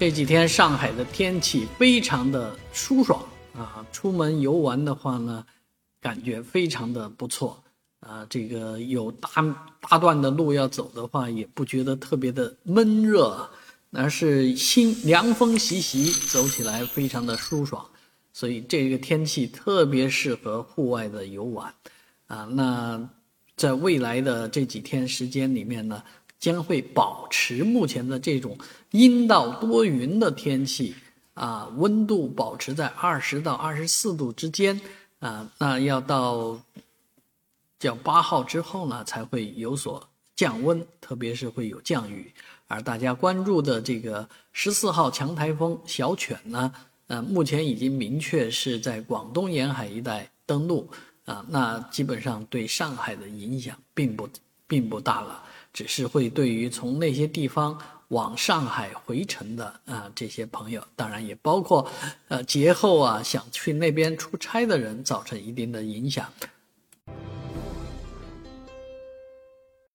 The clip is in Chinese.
这几天上海的天气非常的舒爽啊，出门游玩的话呢，感觉非常的不错啊。这个有大大段的路要走的话，也不觉得特别的闷热，而是新凉风习习，走起来非常的舒爽。所以这个天气特别适合户外的游玩啊。那在未来的这几天时间里面呢？将会保持目前的这种阴到多云的天气啊，温度保持在二十到二十四度之间啊。那要到叫八号之后呢，才会有所降温，特别是会有降雨。而大家关注的这个十四号强台风小犬呢，呃，目前已经明确是在广东沿海一带登陆啊，那基本上对上海的影响并不并不大了。只是会对于从那些地方往上海回程的啊这些朋友，当然也包括呃节后啊想去那边出差的人造成一定的影响。